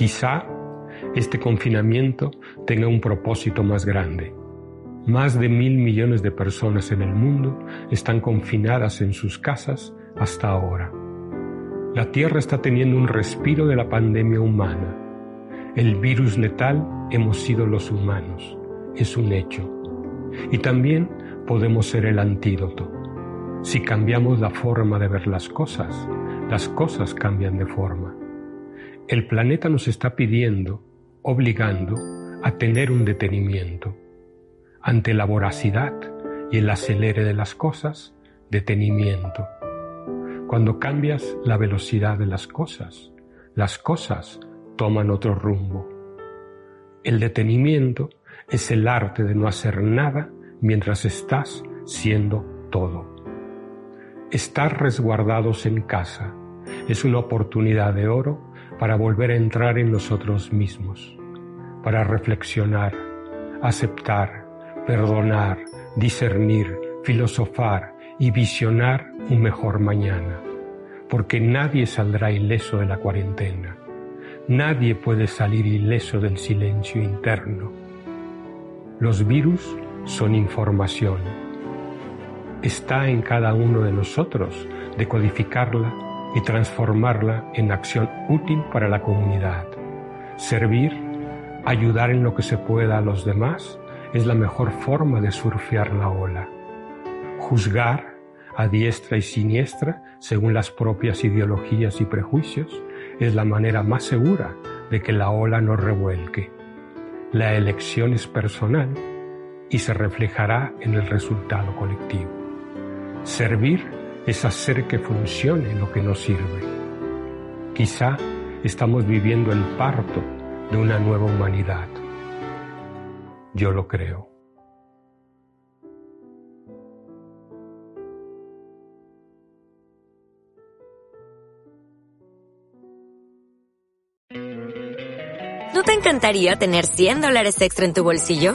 Quizá este confinamiento tenga un propósito más grande. Más de mil millones de personas en el mundo están confinadas en sus casas hasta ahora. La Tierra está teniendo un respiro de la pandemia humana. El virus letal hemos sido los humanos. Es un hecho. Y también podemos ser el antídoto. Si cambiamos la forma de ver las cosas, las cosas cambian de forma. El planeta nos está pidiendo, obligando, a tener un detenimiento. Ante la voracidad y el acelere de las cosas, detenimiento. Cuando cambias la velocidad de las cosas, las cosas toman otro rumbo. El detenimiento es el arte de no hacer nada mientras estás siendo todo. Estar resguardados en casa es una oportunidad de oro para volver a entrar en nosotros mismos, para reflexionar, aceptar, perdonar, discernir, filosofar y visionar un mejor mañana, porque nadie saldrá ileso de la cuarentena, nadie puede salir ileso del silencio interno. Los virus son información. Está en cada uno de nosotros decodificarla y transformarla en acción útil para la comunidad. Servir, ayudar en lo que se pueda a los demás es la mejor forma de surfear la ola. Juzgar a diestra y siniestra según las propias ideologías y prejuicios es la manera más segura de que la ola no revuelque. La elección es personal y se reflejará en el resultado colectivo. Servir es hacer que funcione lo que nos sirve. Quizá estamos viviendo el parto de una nueva humanidad. Yo lo creo. ¿No te encantaría tener 100 dólares extra en tu bolsillo?